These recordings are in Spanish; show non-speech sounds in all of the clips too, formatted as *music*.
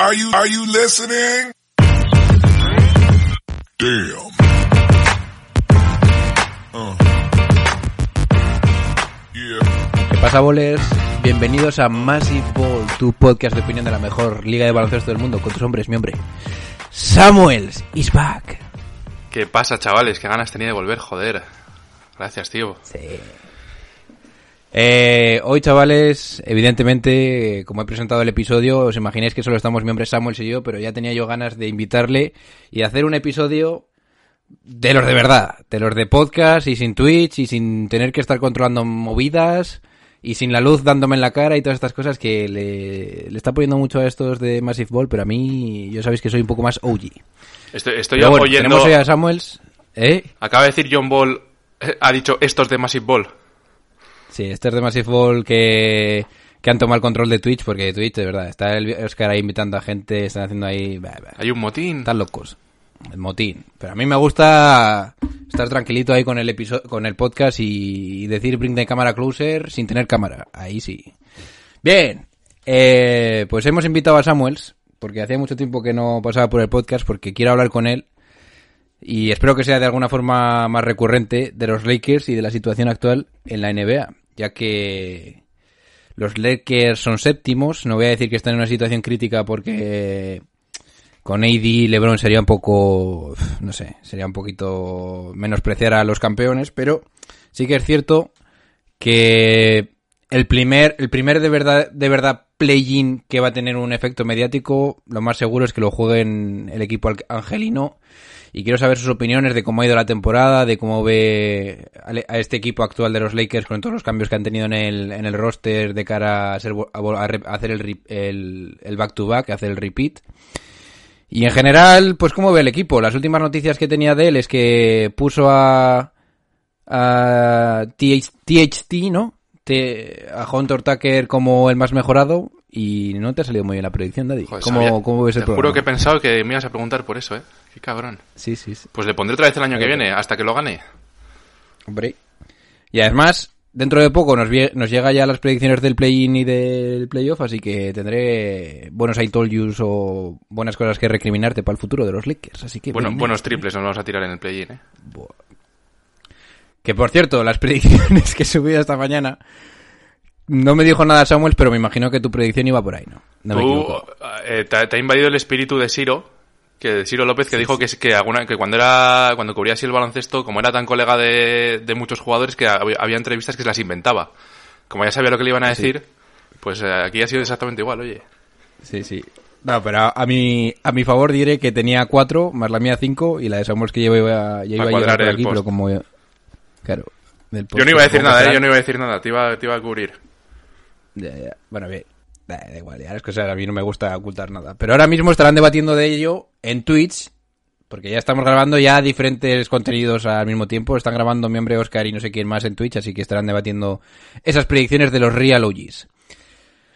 Are you, are you listening? Damn. Uh. Yeah. ¿Qué pasa, bolers? Bienvenidos a Massive Ball, tu podcast de opinión de la mejor liga de baloncesto del mundo con tus hombres, mi hombre. Samuels is back. ¿Qué pasa, chavales? ¿Qué ganas tenía de volver? Joder. Gracias, tío. Sí. Eh, hoy, chavales, evidentemente, como he presentado el episodio, os imagináis que solo estamos mi hombre Samuels y yo, pero ya tenía yo ganas de invitarle y hacer un episodio de los de verdad, de los de podcast y sin Twitch y sin tener que estar controlando movidas y sin la luz dándome en la cara y todas estas cosas que le, le está poniendo mucho a estos de Massive Ball, pero a mí, yo sabéis que soy un poco más OG. Estoy, estoy bueno, tenemos hoy a Samuels, ¿eh? Acaba de decir John Ball... eh, Ha dicho estos de Massive Ball. Sí, este es de Massive Ball que, que han tomado el control de Twitch, porque Twitch, de verdad, está el Oscar ahí invitando a gente, están haciendo ahí... bah, bah, Hay un motín. Están locos. El motín. Pero a mí me gusta estar tranquilito ahí con el episodio, con el podcast y, y decir bring the camera closer sin tener cámara. Ahí sí. Bien. Eh, pues hemos invitado a Samuels, porque hacía mucho tiempo que no pasaba por el podcast, porque quiero hablar con él. Y espero que sea de alguna forma más recurrente de los Lakers y de la situación actual en la NBA, ya que los Lakers son séptimos. No voy a decir que están en una situación crítica porque con AD LeBron sería un poco, no sé, sería un poquito menospreciar a los campeones, pero sí que es cierto que el primer, el primer de verdad, de verdad play-in que va a tener un efecto mediático, lo más seguro es que lo jueguen el equipo angelino. Y quiero saber sus opiniones de cómo ha ido la temporada, de cómo ve a este equipo actual de los Lakers con todos los cambios que han tenido en el, en el roster de cara a, ser, a hacer el, back-to-back, hacer el repeat. Y en general, pues cómo ve el equipo. Las últimas noticias que tenía de él es que puso a, a TH THT, ¿no? Te- a Hunter Tucker como el más mejorado y no te ha salido muy bien la predicción, Daddy. Joder, ¿Cómo, sabía- cómo ves el Te programa? juro que he pensado que me ibas a preguntar por eso, ¿eh? Qué cabrón. Sí, sí, sí. Pues le pondré otra vez el año que viene, hasta que lo gane. Hombre. Y además, dentro de poco nos, nos llega ya las predicciones del play-in y del playoff, así que tendré buenos I told yous o buenas cosas que recriminarte para el futuro de los Lakers. Así que Bueno, buenos triples nos vamos a tirar en el play-in, ¿eh? Que por cierto, las *laughs* predicciones que he subido esta mañana no me dijo nada Samuel, pero me imagino que tu predicción iba por ahí, ¿no? No me Tú, eh, te, te ha invadido el espíritu de Siro, que de Siro López, que dijo que, que, alguna, que cuando era cuando cubría así el baloncesto, como era tan colega de, de muchos jugadores, que había, había entrevistas que se las inventaba. Como ya sabía lo que le iban a Sí. decir, pues eh, aquí ha sido exactamente igual, oye. Sí, sí. No, pero a, a mi, a mi favor diré que tenía cuatro, más la mía cinco, y la de Samuel que yo iba, ya iba a cuadrar por el aquí, pero como... Claro. del Yo no iba a decir nada, ¿eh? yo no iba a decir nada, te iba, te iba a cubrir. Ya, ya. Bueno, bien. Da, da igual, ya es que o sea, a mí no me gusta ocultar nada. Pero ahora mismo estarán debatiendo de ello en Twitch, porque ya estamos grabando ya diferentes contenidos al mismo tiempo. Están grabando mi hombre Oscar y no sé quién más en Twitch, así que estarán debatiendo esas predicciones de los Real OGs.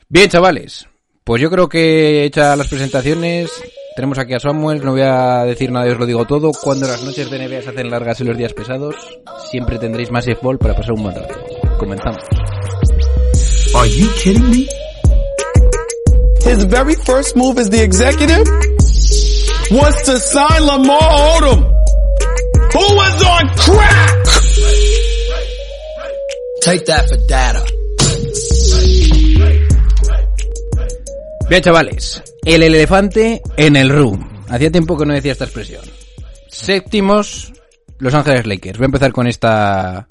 Bien, chavales. Pues yo creo que hechas las presentaciones, tenemos aquí a Samuel, no voy a decir nada, yo os lo digo todo. Cuando las noches de NBA se hacen largas y los días pesados, siempre tendréis más Ball para pasar un buen rato. Comenzamos. Are you kidding me? His very first move as the executive was to sign Lamar Odom, who was on crack. Take that for data. Bien, chavales, el elefante en el room. Hacía tiempo que no decía esta expresión. Séptimos, Los Ángeles Lakers. Voy a empezar con esta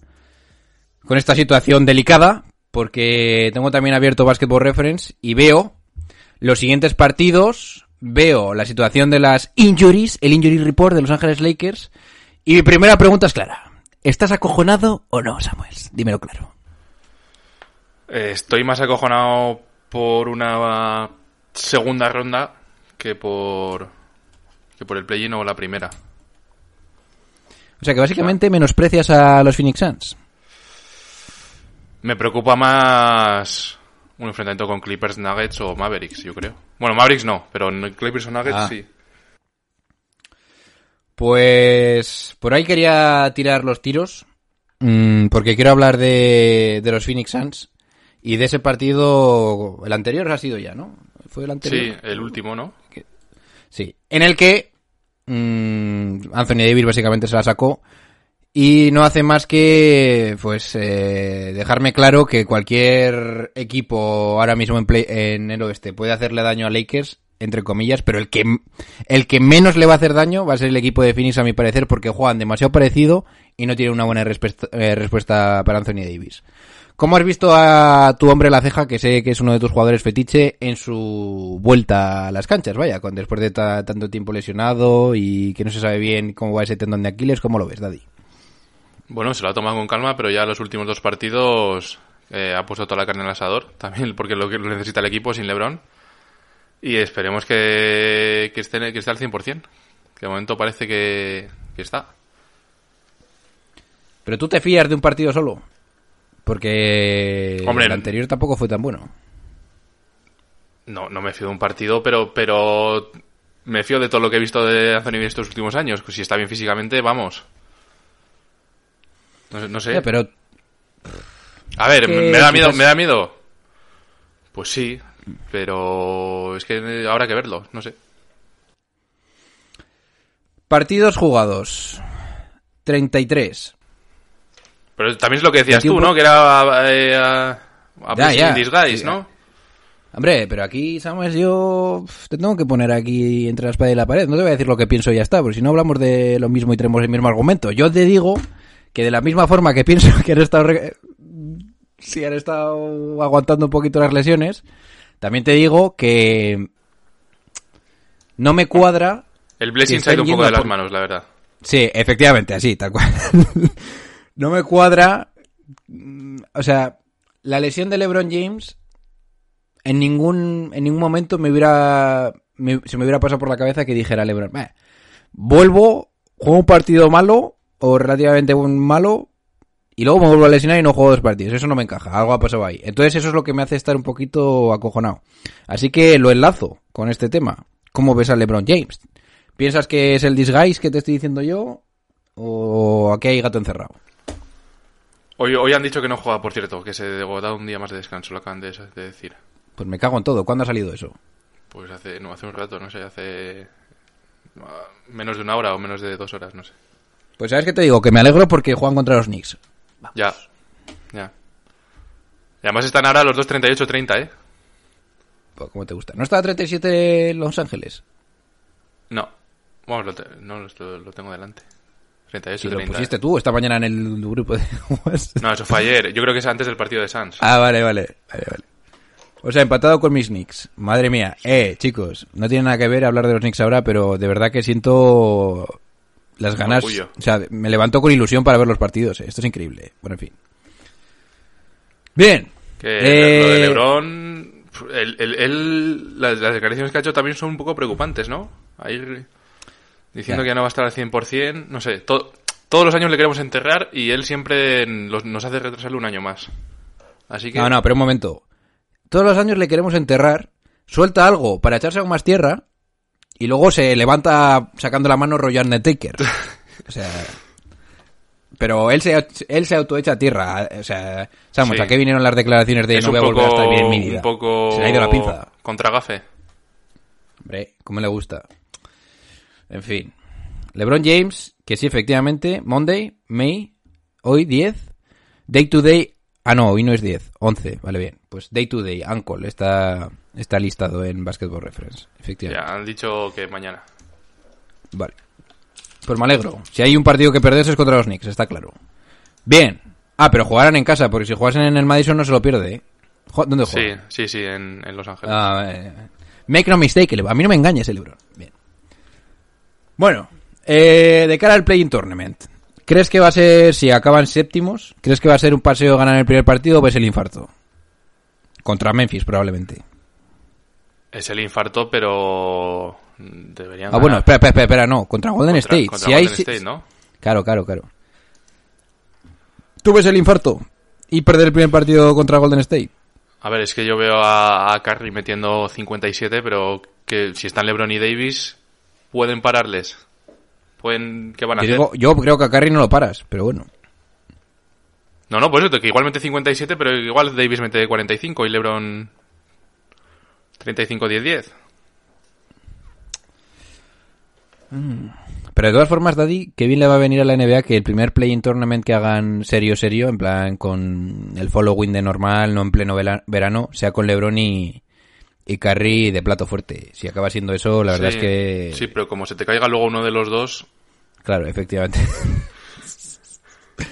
con esta situación delicada porque tengo también abierto Basketball Reference y veo los siguientes partidos, veo la situación de las injuries, el injury report de Los Ángeles Lakers y mi primera pregunta es clara. ¿Estás acojonado o no, Samuel? Dímelo claro. Eh, estoy más acojonado por una segunda ronda que por que por el play-in o la primera. O sea que básicamente menosprecias a los Phoenix Suns. Me preocupa más un enfrentamiento con Clippers, Nuggets o Mavericks, yo creo. Bueno, Mavericks no, pero Clippers o Nuggets Ah. sí. Pues por ahí quería tirar los tiros, mm, porque quiero hablar de, de los Phoenix Suns y de ese partido, el anterior ha sido ya, ¿no? Fue el anterior. Sí, el último, ¿no? Sí, en el que mm, Anthony Davis básicamente se la sacó y no hace más que pues eh, dejarme claro que cualquier equipo ahora mismo en, play, en el oeste puede hacerle daño a Lakers entre comillas, pero el que el que menos le va a hacer daño va a ser el equipo de Phoenix a mi parecer porque juegan demasiado parecido y no tienen una buena respuesta, eh, respuesta para Anthony Davis. ¿Cómo has visto a tu hombre la ceja, que sé que es uno de tus jugadores fetiche, en su vuelta a las canchas? Vaya, con después de ta- tanto tiempo lesionado y que no se sabe bien cómo va ese tendón de Aquiles, ¿cómo lo ves, Daddy? Bueno, se lo ha tomado con calma, pero ya los últimos dos partidos eh, ha puesto toda la carne en el asador, *laughs* también porque lo que necesita el equipo sin LeBron. Y esperemos que, que, esté, que esté al 100%, que de momento parece que, que está. Pero tú te fías de un partido solo, porque Hombre, el anterior tampoco fue tan bueno. No, no me fío de un partido, pero, pero me fío de todo lo que he visto de Anthony Davis estos últimos años. Pues si está bien físicamente, vamos. No, sé- no sé. Ya, pero A ver, ¿me me da miedo? quizás- ¿Me da miedo? Pues sí, pero es que habrá que verlo, no sé. partidos jugados. 33. Pero también es lo que decías tú, ¿no? Que era eh, a, a Ya, ya. disguise, Sí, ¿no? Hombre, pero aquí, Samuel, yo te tengo que poner aquí entre la espada y la pared. No te voy a decir lo que pienso y ya está, porque si no hablamos de lo mismo y tenemos el mismo argumento. Yo te digo que de la misma forma que pienso *laughs* que han estado... re- Si han estado aguantando un poquito las lesiones, también te digo que no me cuadra... El blessing se ha ido un poco de yendo las por- manos, la verdad. Sí, efectivamente, así, tal cual. *laughs* no me cuadra... mm, O sea, la lesión de LeBron James en ningún en ningún momento me hubiera se me hubiera pasado por la cabeza que dijera LeBron, "Bah, vuelvo, juego un partido malo o relativamente malo y luego me vuelvo a lesionar y no juego dos partidos. Eso no me encaja, algo ha pasado ahí. Entonces eso es lo que me hace estar un poquito acojonado. Así que lo enlazo con este tema. ¿Cómo ves a LeBron James? ¿Piensas que es el disguise que te estoy diciendo yo o aquí hay gato encerrado? Hoy, hoy han dicho que no juega, por cierto, que se da un día más de descanso, lo acaban de, de decir. Pues me cago en todo. ¿Cuándo ha salido eso? Pues hace, no, hace un rato, no sé, hace ah, menos de una hora o menos de dos horas, no sé. Pues sabes que te digo que me alegro porque juegan contra los Knicks. Ya, ya. Y además están ahora los dos 38-30, ¿eh? Pues, ¿Cómo te gusta? ¿No está a 37 en Los Ángeles? No, vamos, lo, te- no, lo, lo tengo delante. 38, Si lo 30. pusiste tú esta mañana en el grupo de. No, eso fue ayer. Yo creo que es antes del partido de Suns. Ah, vale, vale, vale, vale. O sea, empatado con mis Knicks. Madre mía. Eh, chicos, no tiene nada que ver hablar de los Knicks ahora, pero de verdad que siento las ganas. O sea, me levanto con ilusión para ver los partidos. eh. Esto es increíble. Bueno, en fin. Bien. Que Eh, lo de LeBron, el, el- el- las, las declaraciones que ha hecho también son un poco preocupantes, ¿no? Ahí diciendo que ya no va a estar al 100%, no sé, to- todos los años le queremos enterrar y él siempre los- nos hace retrasarle un año más. Así que No, no, pero un momento. Todos los años le queremos enterrar, suelta algo para echarse aún más tierra y luego se levanta sacando la mano Roger Taker. *laughs* O sea, pero él se él se autoecha tierra, o sea, Samuel, Sí. ¿a qué vinieron las declaraciones de es no voy a volver a poco, estar bien en mi vida? un poco Se le ha ido la pinza. contragafe. Hombre, ¿cómo le gusta? En fin. LeBron James, que sí, efectivamente, Monday, May, hoy 10, Day to Day, ah no, hoy no es 10, 11, vale bien. Pues Day to Day, Ankle, está, está listado en Basketball Reference, efectivamente. Ya, han dicho que mañana. Vale. Pues me alegro. Si hay un partido que perderse es contra los Knicks, está claro. Bien. Ah, pero jugarán en casa, porque si jugasen en el Madison no se lo pierde, ¿eh? ¿Dónde Sí, juega? sí, sí, en, en Los Ángeles. Ah, eh, make no mistake, a mí no me engañes el LeBron. Bien. Bueno, eh, de cara al Playing Tournament, ¿crees que va a ser, si acaban séptimos, ¿crees que va a ser un paseo ganar el primer partido o ves el infarto? Contra Memphis, probablemente. Es el infarto, pero deberían Ah, bueno, ganar. espera, espera, espera, espera, no, contra Golden Contra- State. contra si hay Golden si- State, ¿no? Claro, claro, claro. ¿Tú ves el infarto y perder el primer partido contra Golden State? A ver, es que yo veo a, a Curry metiendo 57, pero que si están LeBron y Davis, pueden pararles. Pueden, ¿qué van a Yo, hacer? digo- yo creo que a Curry no lo paras, pero bueno. No, no, pues eso, que igual mete 57, pero igual Davis mete 45 y LeBron 35, 10, 10. Pero de todas formas, Daddy, qué bien le va a venir a la NBA que el primer play-in tournament que hagan serio, serio, en plan con el following de normal, no en pleno verano, sea con LeBron y, y Curry de plato fuerte. Si acaba siendo eso, la verdad Sí, es que... Sí, pero como se te caiga luego uno de los dos, Claro, efectivamente.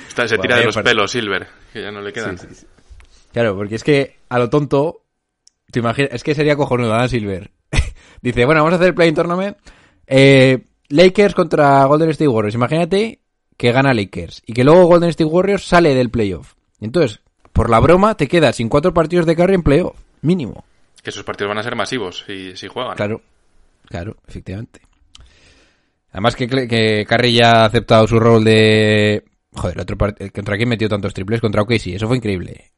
está- se Bueno, tira de los pelos, Silver, que ya no le quedan. Claro, porque es que a lo tonto, te imaginas, es que sería cojonudo, Dan Silver. *laughs* Dice, bueno, vamos a hacer el play-in tournament. Eh, Lakers contra Golden State Warriors. Imagínate que gana Lakers y que luego Golden State Warriors sale del playoff. Entonces, por la broma, te quedas sin cuatro partidos de carry en playoff. Mínimo. Que esos partidos van a ser masivos si, si juegan. Claro, claro, efectivamente. Además que, que Curry ya ha aceptado su rol de... Joder, el otro part- el ¿contra quién metió tantos triples? Contra OKC, eso fue increíble.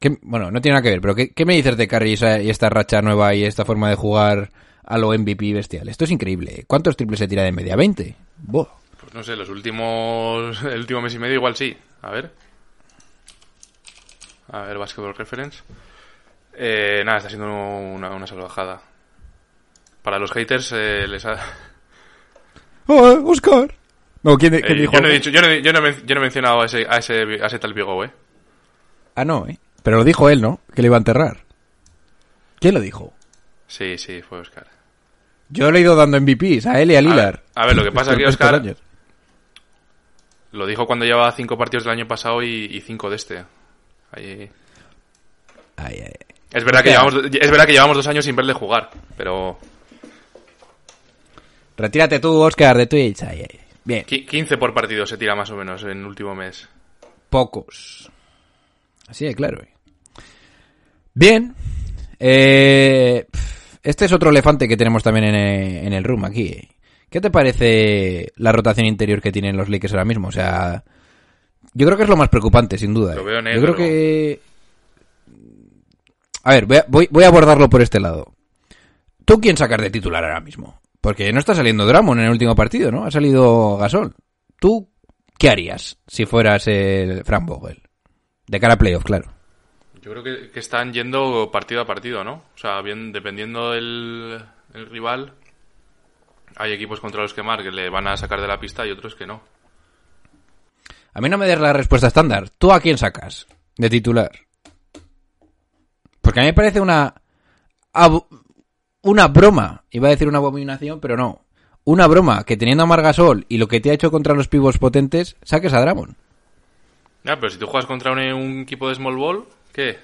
¿Qué- Bueno, no tiene nada que ver, pero ¿qué, qué me dices de Curry y, esa- y esta racha nueva y esta forma de jugar a lo MVP bestial? Esto es increíble. ¿Cuántos triples se tira de media? ¿20? Buah. Pues no sé, los últimos. *laughs* El último mes y medio igual sí. A ver. A ver, Basketball Reference. Eh, nada, está siendo una, una salvajada. Para los haters eh, les ha. ¡Oh, Oscar! No, ¿quién, quién Eh, dijo yo, no he dicho, yo, no, he- yo no he men- yo no he mencionado a ese, a ese, a ese tal Vigo, eh. Ah, no, ¿eh? Pero lo dijo él, ¿no? Que le iba a enterrar. ¿Quién lo dijo? Sí, sí, fue Oscar. Yo le he ido dando MVPs a él y a ver, a ver, lo que pasa que estos Oscar años. lo dijo cuando llevaba cinco partidos del año pasado y, y cinco de este. Ahí- Ay, ay. Es verdad, que llevamos, es verdad que llevamos dos años sin verle jugar, pero Retírate tú, Oscar, de Twitch. Ay, ay. Bien, qui- 15 por partido se tira más o menos en el último mes. pocos. Así de claro. eh. Bien. Eh, este es otro elefante que tenemos también en, eh, en el room aquí. eh. ¿Qué te parece la rotación interior que tienen los Lakers ahora mismo? O sea, yo creo que es lo más preocupante, sin duda. Lo veo Yo negro. creo que... A ver, voy a, voy- voy a abordarlo por este lado. ¿Tú quién sacas de titular ahora mismo? Porque no está saliendo Dramon en el último partido, ¿no? Ha salido Gasol. ¿Tú qué harías si fueras el Frank Vogel? De cara a playoff, claro. Yo creo que, que están yendo partido a partido, ¿no? O sea, bien, dependiendo del el rival, hay equipos contra los que Mark le van a sacar de la pista y otros que no. A mí no me des la respuesta estándar. ¿Tú a quién sacas de titular? Porque a mí me parece una... Una broma. Iba a decir una abominación, pero no. Una broma que teniendo a Margasol y lo que te ha hecho contra los pibos potentes, saques a Dramon. Ya, pero si tú juegas contra un, un equipo de small ball, ¿qué?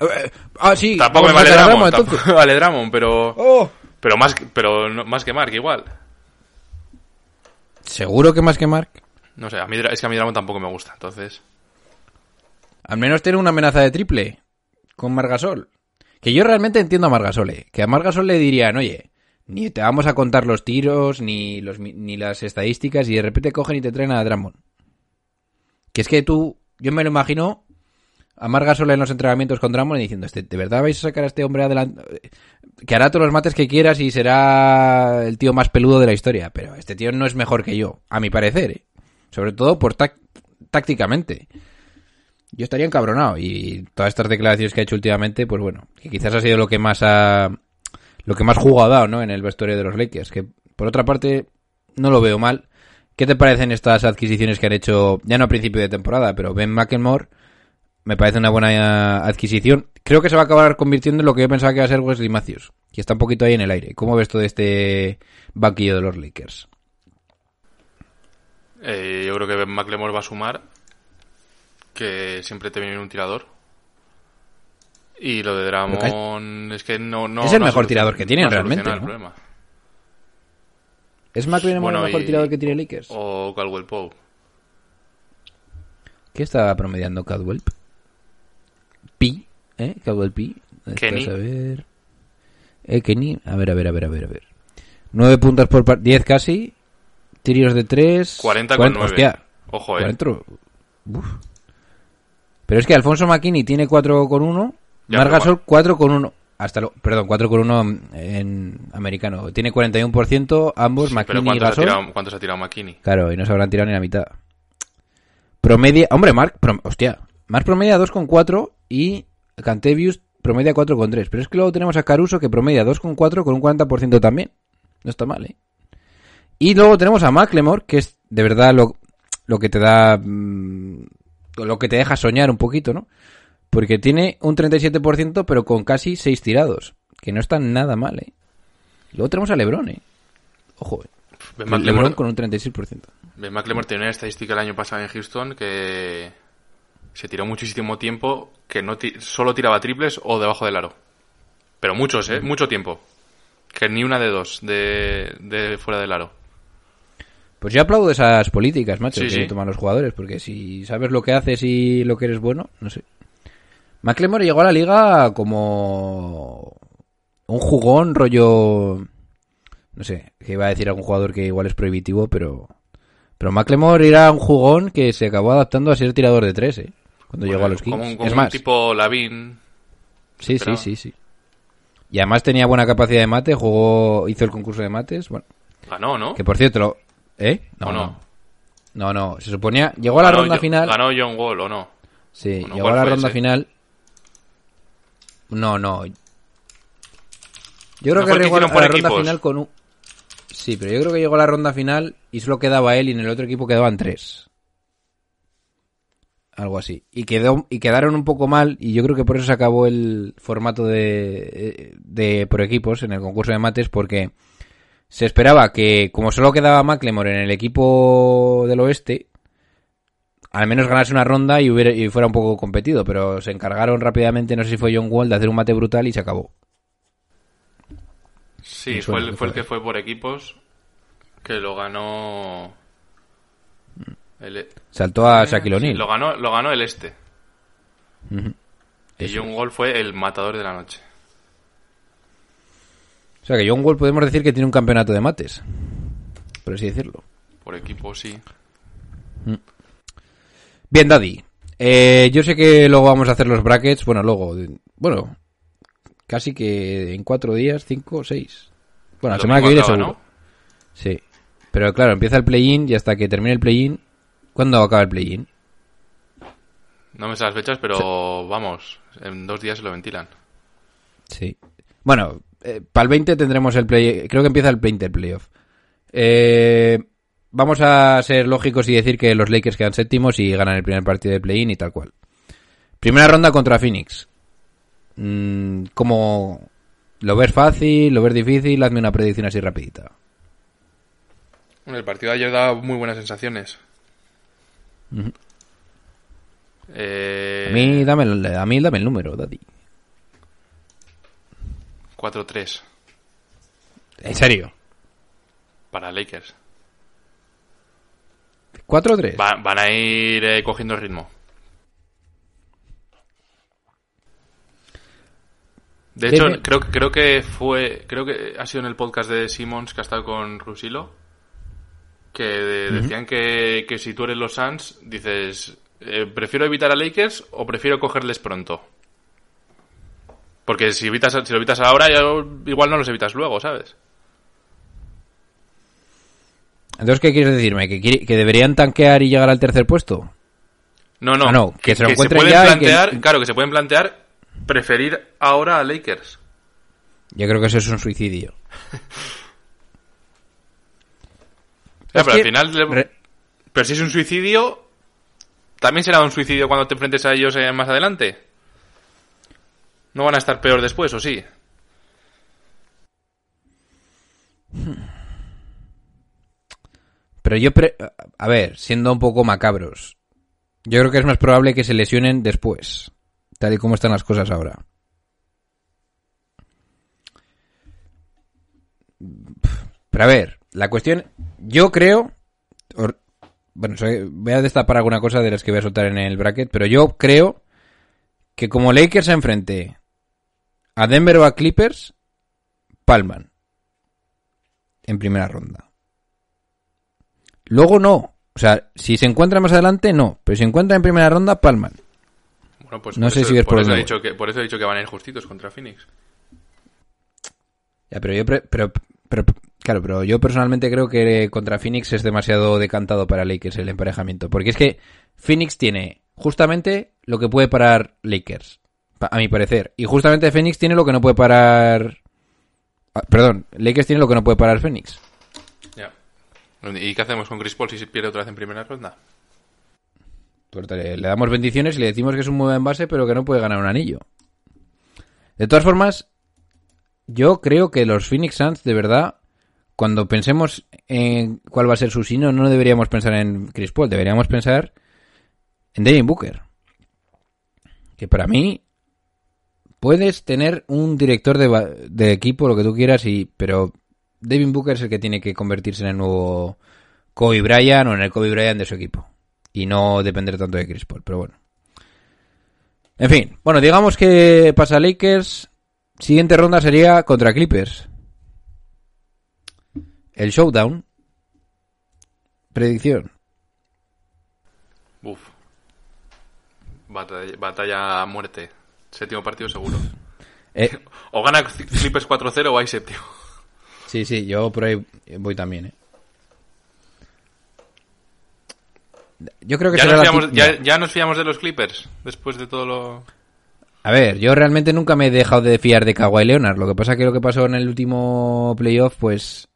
Eh, Ah, sí. Tampoco me a vale Dramon, Dramon, tampoco me vale Dramon, pero Oh. pero más que- pero no- más que Mark igual. Seguro que más que Mark. No sé, a mí es que a mí Dramon tampoco me gusta, entonces Al menos tiene una amenaza de triple con Margasol. Que yo realmente entiendo a Margasol, eh. Que a Margasol le dirían, oye, ni te vamos a contar los tiros, ni, los, ni las estadísticas, y de repente cogen y te traen a Drummond. Que es que tú, yo me lo imagino a Margasol en los entrenamientos con Drummond diciendo, este, ¿de verdad vais a sacar a este hombre adelante? Que hará todos los mates que quieras y será el tío más peludo de la historia. Pero este tío no es mejor que yo, a mi parecer, eh. Sobre todo por tácticamente. Yo estaría encabronado y todas estas declaraciones que ha hecho últimamente, pues bueno, que quizás ha sido lo que más ha lo que más jugo ha dado, ¿no? En el vestuario de los Lakers, que por otra parte no lo veo mal. ¿Qué te parecen estas adquisiciones que han hecho ya no a principio de temporada, pero Ben McElmore me parece una buena adquisición. Creo que se va a acabar convirtiendo en lo que yo pensaba que iba a ser Wesley Matthews, que está un poquito ahí en el aire. ¿Cómo ves todo este banquillo de los Lakers? eh, yo creo que McLemore va a sumar que siempre te viene un tirador. Y lo de Dramon es que no, no Es el no mejor tirador que tienen no realmente, el problema. ¿Es McElmore Bueno, el mejor y- tirador que tiene Lakers? O Caldwell Pope. ¿Qué está promediando Caldwell? Pi, ¿eh? Caldwell Pi. Kenny. A ver. Eh, Kenny. A ver, a ver, a ver, a ver, a ver. 9 puntos por par 10 casi. Tiros de 3. 40 con 9. Hostia. Ojo, eh. 40. Uf. Pero es que Alfonso McKinney tiene 4 con 1. Ya, Margasol pero 4 con 1. Hasta lo, perdón, 4 con 1 en americano. Tiene 41% ambos, McKinney y ¿cuántos ha, Gasol. tirado, ¿cuántos ha tirado McKinney? Claro, y no se habrán tirado ni la mitad. Promedia, hombre, Mark, prom- hostia, Mark promedia 2,4 y Cantevius promedia 4,3. Pero es que luego tenemos a Caruso que promedia 2,4 con un 40% también. No está mal, ¿eh? Y luego tenemos a Macklemore, que es de verdad lo, lo que te da. mm, lo que te deja soñar un poquito, ¿no? Porque tiene un 37%, pero con casi 6 tirados. Que no está nada mal, ¿eh? Luego tenemos a Lebron, ¿eh? Ojo, ¿eh? Ben Lebron con un 36%. Ben McLemore tenía una estadística el año pasado en Houston que se tiró muchísimo tiempo que no ti- solo tiraba triples o debajo del aro. Pero muchos, ¿eh? Mucho tiempo. Que ni una de dos de, de fuera del aro. Pues yo aplaudo esas políticas, macho, Sí, que sí. toman los jugadores, porque si sabes lo que haces y lo que eres bueno, no sé. McLemore llegó a la liga como un jugón rollo... No sé, que iba a decir algún jugador que igual es prohibitivo, pero... Pero McLemore era un jugón que se acabó adaptando a ser tirador de tres, ¿eh? Cuando llegó a los Kings. Como, un- como es un tipo Lavin. sí, sí, sí, sí. Y además tenía buena capacidad de mate, jugó, hizo el concurso de mates, bueno, Ganó, ¿no? que por cierto, lo- ¿eh? ¿O no? No, no, se suponía, llegó a la Ganó ronda final. Ganó John Wall, ¿o no? Sí, Bueno, llegó a ¿cuál la ronda ese? final. No, no. Yo creo ¿No que llegó a la ronda final con un. Sí, pero yo creo que llegó a la ronda final y solo quedaba él y en el otro equipo quedaban tres. Algo así. Y quedó y quedaron un poco mal y yo creo que por eso se acabó el formato de, de por equipos en el concurso de mates porque se esperaba que como solo quedaba McLemore en el equipo del oeste, al menos ganase una ronda y, hubiera, y fuera un poco competido, pero se encargaron rápidamente, no sé si fue John Wall, de hacer un mate brutal y se acabó. Sí, fue el, que fue el que fue por equipos que lo ganó. El, Saltó a Eh, Shaquille sí, O'Neal. lo, ganó, lo ganó el este. Y John Wall fue el matador de la noche. O sea que John Wall podemos decir que tiene un campeonato de mates, por así decirlo. Por equipo, sí. Bien, Daddy. Eh, yo sé que luego vamos a hacer los brackets. Bueno, luego. Bueno, casi que en cuatro días, cinco, seis. Bueno, la semana que viene seguro. acaba, Sí. Pero claro, empieza el play-in y hasta que termine el play-in. ¿Cuándo acaba el play-in? No me sé las fechas, pero vamos, en dos días se lo ventilan. Sí. Bueno, para el 20 tendremos el play. Creo que empieza el 20 el playoff. Eh, vamos a ser lógicos y decir que los Lakers quedan séptimos y ganan el primer partido de play-in y tal cual. Primera ronda contra Phoenix. Mm, ¿Cómo lo ves fácil? ¿Lo ves difícil? Hazme una predicción así rapidita. El partido de ayer daba muy buenas sensaciones. Eh, A mí dame el, a mí dame el número, Daddy. 4-3 ¿En serio? para Lakers. 4-3. Va- van a ir eh, cogiendo el ritmo. De hecho, creo, creo que fue, creo que ha sido en el podcast de Simmons que ha estado con Rusilo, que de- decían que, que si tú eres los Suns, dices, eh, prefiero evitar a Lakers o prefiero cogerles pronto. Porque si evitas, si lo evitas ahora, ya igual no los evitas luego, ¿sabes? Entonces, ¿qué quieres decirme? ¿Que, quiere- que deberían tanquear y llegar al tercer puesto? No, no. Ah, no, que se lo encuentren pueden ya que- claro, que se pueden plantear preferir ahora a Lakers. Yo creo que eso es un suicidio. *laughs* Ya, pero que- al final, re- pero si es un suicidio, también será un suicidio cuando te enfrentes a ellos eh, más adelante. No van a estar peor después, ¿o sí? Pero yo, pre- a ver, siendo un poco macabros, yo creo que es más probable que se lesionen después, tal y como están las cosas ahora. Pero a ver, la cuestión, yo creo, bueno, voy a destapar alguna cosa de las que voy a soltar en el bracket, pero yo creo que como Lakers se enfrente a Denver o a Clippers, palman en primera ronda. Luego no. O sea, si se encuentra más adelante, no. Pero si se encuentra en primera ronda, palman. Bueno, pues No sé eso, si ves por eso he dicho que Por eso he dicho que van a ir justitos contra Phoenix. Ya, pero yo, pre- pero, pero, claro, pero yo personalmente creo que contra Phoenix es demasiado decantado para Lakers el emparejamiento. Porque es que Phoenix tiene justamente lo que puede parar Lakers, a mi parecer. Y justamente Phoenix tiene lo que no puede parar... ah, Perdón, Lakers tiene lo que no puede parar Phoenix. Ya. ¿Y qué hacemos con Chris Paul si se pierde otra vez en primera ronda? Pues le, le damos bendiciones y le decimos que es un muy buen base, pero que no puede ganar un anillo. De todas formas, yo creo que los Phoenix Suns, de verdad, cuando pensemos en cuál va a ser su sino, no deberíamos pensar en Chris Paul, deberíamos pensar en Devin Booker. Que para mí puedes tener un director de, equipo, lo que tú quieras, y pero Devin Booker es el que tiene que convertirse en el nuevo Kobe Bryant o en el Kobe Bryant de su equipo. Y no depender tanto de Chris Paul, pero bueno. En fin, bueno, digamos que pasa Lakers. Siguiente ronda sería contra Clippers. El showdown. Predicción. Uf. Batalla, batalla a muerte. Séptimo partido seguro. Eh, O gana Clippers 4-0 o hay séptimo. sí, sí, yo por ahí voy también, ¿eh? Yo creo que Ya será nos, fiamos, ya, nos fiamos de los Clippers. Después de todo lo... A ver, yo realmente nunca me he dejado de fiar de Kawhi Leonard. Lo que pasa que lo que pasó en el último playoff, pues...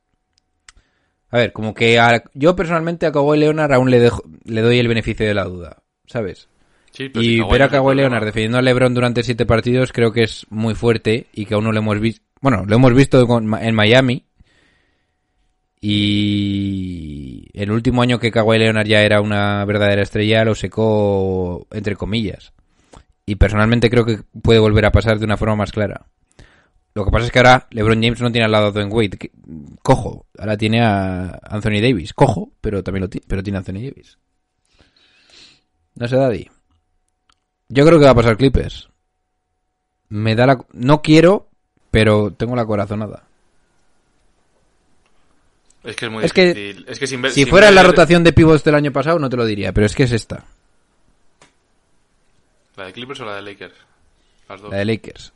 A ver, como que a- yo personalmente a Kawhi Leonard aún le, dejo, le doy el beneficio de la duda, ¿sabes? Sí, pero si Y ver a Kawhi. Leonard defendiendo a LeBron durante siete partidos creo que es muy fuerte y que aún no lo hemos visto. Bueno, lo hemos visto en Miami. Y el último año que Kawhi Leonard ya era una verdadera estrella lo secó entre comillas. Y personalmente creo que puede volver a pasar de una forma más clara. Lo que pasa es que ahora LeBron James no tiene al lado a Dwayne Wade, que- cojo. Ahora tiene a Anthony Davis, cojo, pero también lo tiene, pero tiene a Anthony Davis. No sé, Daddy. Yo creo que va a pasar Clippers. Me da la... No quiero, pero tengo la corazonada. Es que es muy Es que difícil. es que sin ver- Si sin fuera la ver- rotación de pivots del año pasado no te lo diría, pero es que es esta, ¿La de Clippers o la de Lakers? Las dos. la de Lakers.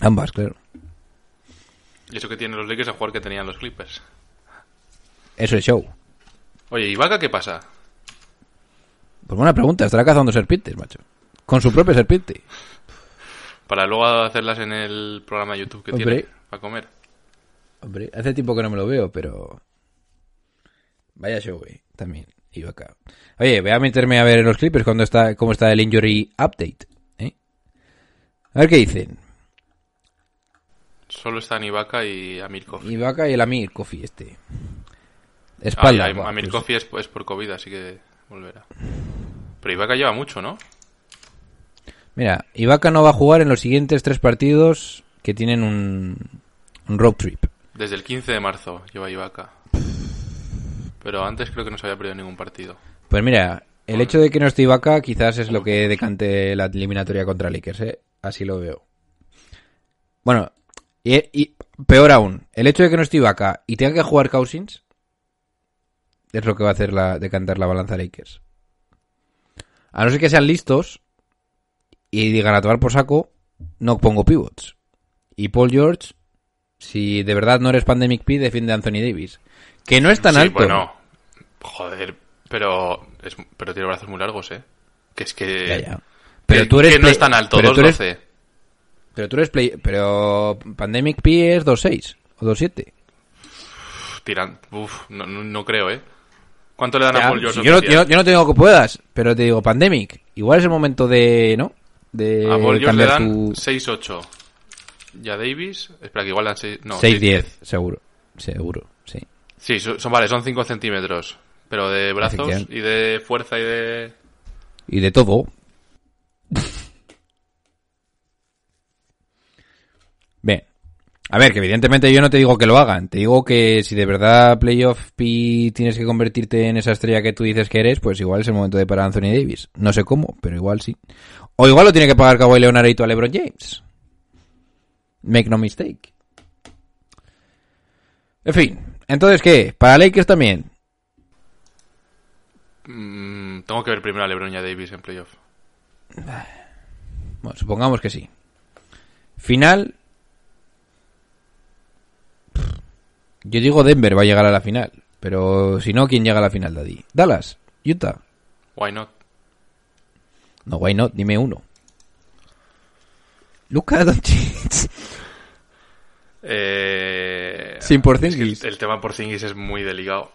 Ambas, claro. Y eso que tienen los Lakers a jugar que tenían los Clippers. Eso es show. Oye, ¿y Vaca qué pasa? Pues buena pregunta, estará cazando serpientes, macho. Con su propia serpiente. Para luego hacerlas en el programa de YouTube que Hombre. tiene para comer. Hombre, hace tiempo que no me lo veo, pero... Vaya show, güey. También. Iba acá. Oye, voy a meterme a ver en los Clippers cuando está, cómo está el injury update. ¿eh? A ver qué dicen. Solo están Ibaka y Amir Kofi. Ibaka y el Amir Kofi este. Espalda. Ah, buah, Amir pues- Kofi es, es por COVID, así que volverá. Pero Ibaka lleva mucho, ¿no? Mira, Ibaka no va a jugar en los siguientes tres partidos que tienen un, un road trip. Desde el 15 de marzo lleva Ibaka. Pero antes creo que no se había perdido ningún partido. Pues mira, el hecho de que no esté Ibaka quizás es lo que decante la eliminatoria contra Lakers, ¿eh? Así lo veo. Bueno, y, y peor aún, el hecho de que no esté Ibaka y tenga que jugar Cousins es lo que va a hacer la, decantar la balanza Lakers. A no ser que sean listos y digan a tomar por saco, no pongo pivots. Y Paul George, si de verdad no eres Pandemic P, defiende a Anthony Davis. Que no es tan Sí, alto. bueno. Joder, pero, es, pero tiene brazos muy largos, ¿eh? Que es que... Ya, ya. Pero que- tú eres que no es tan alto, pero tú eres- 2'12". Pero tú eres play... Pero Pandemic P es 2.6 o 2.7. Tiran... Uf, no, no, no creo, ¿eh? ¿Cuánto le dan a Paul George si yo, no, yo, yo no te digo que puedas, pero te digo Pandemic. Igual es el momento de... ¿No? De a George le dan tu... 6'8". Y a Davis... Espera, que igual dan 6... No, 6.10, seguro. Seguro, sí. Sí, son, son- vale, son 5 centímetros. Pero de brazos y de fuerza y de... Y de todo. Bien. A ver, que evidentemente yo no te digo que lo hagan. Te digo que si de verdad Playoff P tienes que convertirte en esa estrella que tú dices que eres, pues igual es el momento de parar a Anthony Davis. No sé cómo, pero igual sí. O igual lo tiene que pagar Kawhi Leonard y a LeBron James. Make no mistake. En fin. Entonces, ¿qué? Para Lakers también. Mm, tengo que ver primero a LeBron y a Davis en playoff. Bueno, supongamos que sí. Final. Yo digo Denver va a llegar a la final. Pero si no, ¿quién llega a la final, Daddy? Dallas, Utah. Why not? No, why not? Dime uno. Luka Doncic. Eh, Sin Porzingis. es que el, el tema Porzingis es muy delicado.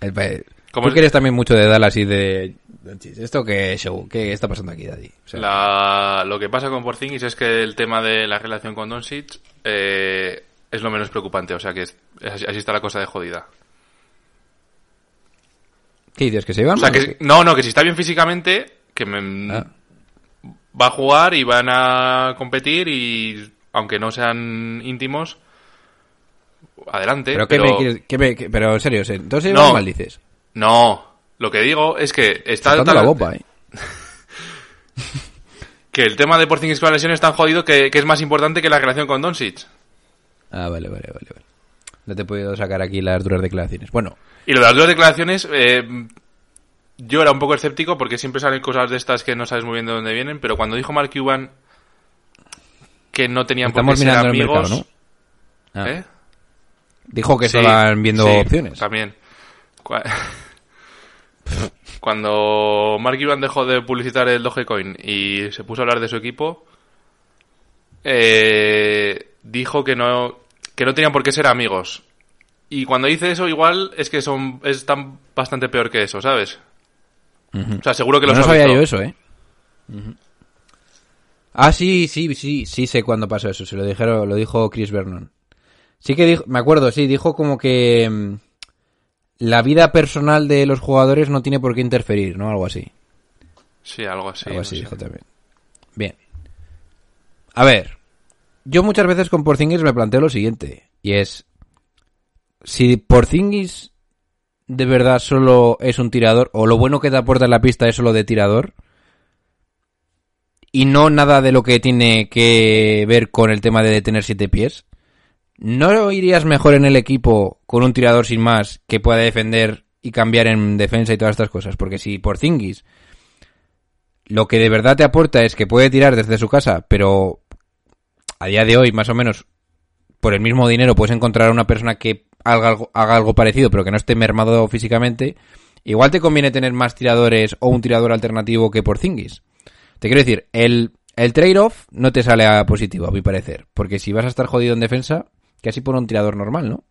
El ¿Cómo Tú es? que eres también mucho de Dallas y de... Doncic. ¿Esto qué show? ¿Qué está pasando aquí, Daddy? O sea, La- lo que pasa con Porzingis es que el tema de la relación con Doncic eh, es lo menos preocupante. O sea que es- es así, así está la cosa de jodida. ¿Qué dices? ¿Que se iban? O sea que no, no, que si está bien físicamente, que me, Ah. va a jugar y van a competir y aunque no sean íntimos, adelante. ¿Pero qué me quieres...? qué me- qué- pero en serio, ¿se- ¿entonces No. iban mal dices? No, lo que digo es que está tan- la bomba, ¿eh? *laughs* que el tema de Porzingis con la lesión es tan jodido que, que es más importante que la relación con Doncic. Ah, vale, vale, vale, vale. No te he podido sacar aquí las duras declaraciones. Bueno, Y lo de las dos declaraciones, eh, yo era un poco escéptico porque siempre salen cosas de estas que no sabes muy bien de dónde vienen, pero cuando dijo Mark Cuban que no tenían por qué ser el amigos, mercado, ¿no? Ah. ¿eh? Dijo que Sí, estaban viendo sí, opciones. También. Cua- *laughs* Cuando Mark Cuban dejó de publicitar el Dogecoin y se puso a hablar de su equipo, eh, dijo que no, que no tenían por qué ser amigos. Y cuando dice eso, igual es que son están bastante peor que eso, ¿sabes? O sea, seguro que lo no sabía yo eso, ¿eh? Ah, sí, sí, sí, sí sé cuándo pasó eso. Se lo dijeron, lo dijo Chris Vernon. Sí que dijo, me acuerdo, sí, dijo como que mm, la vida personal de los jugadores no tiene por qué interferir, ¿no? Algo así. Sí, algo así. Algo no así sé. dijo también. Bien. A ver, yo muchas veces con Porzingis me planteo lo siguiente, y es, si Porzingis de verdad solo es un tirador, o lo bueno que te aporta la pista es solo de tirador, y no nada de lo que tiene que ver con el tema de tener siete pies, ¿no irías mejor en el equipo con un tirador sin más que pueda defender y cambiar en defensa y todas estas cosas? Porque si Porzingis lo que de verdad te aporta es que puede tirar desde su casa, pero a día de hoy, más o menos, por el mismo dinero puedes encontrar a una persona que haga algo, haga algo parecido, pero que no esté mermado físicamente. Igual te conviene tener más tiradores o un tirador alternativo que por Zingis. Te quiero decir, el, el trade-off no te sale a positivo, a mi parecer. Porque si vas a estar jodido en defensa, que así por un tirador normal, ¿no?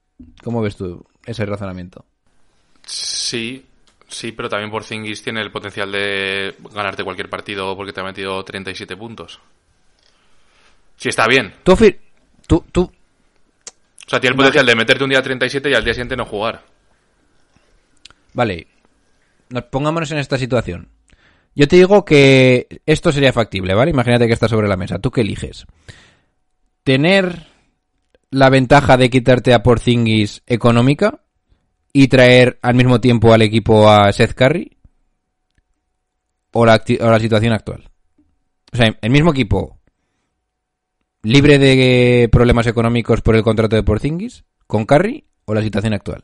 ¿Cómo ves tú ese razonamiento? Sí, sí, pero también Porzingis tiene el potencial de ganarte cualquier partido porque te ha metido 37 puntos. Si está bien. Tú, tú, tú, sea, tiene el potencial de meterte un día 37 y al día siguiente no jugar. Vale, nos pongámonos en esta situación. Yo te digo que esto sería factible, ¿vale? Imagínate que está sobre la mesa. ¿Tú qué eliges? ¿Tener la ventaja de quitarte a Porzingis económica y traer al mismo tiempo al equipo a Seth Curry? ¿O la, o la situación actual? O sea, el mismo equipo libre de problemas económicos por el contrato de Porzingis con Curry o la situación actual?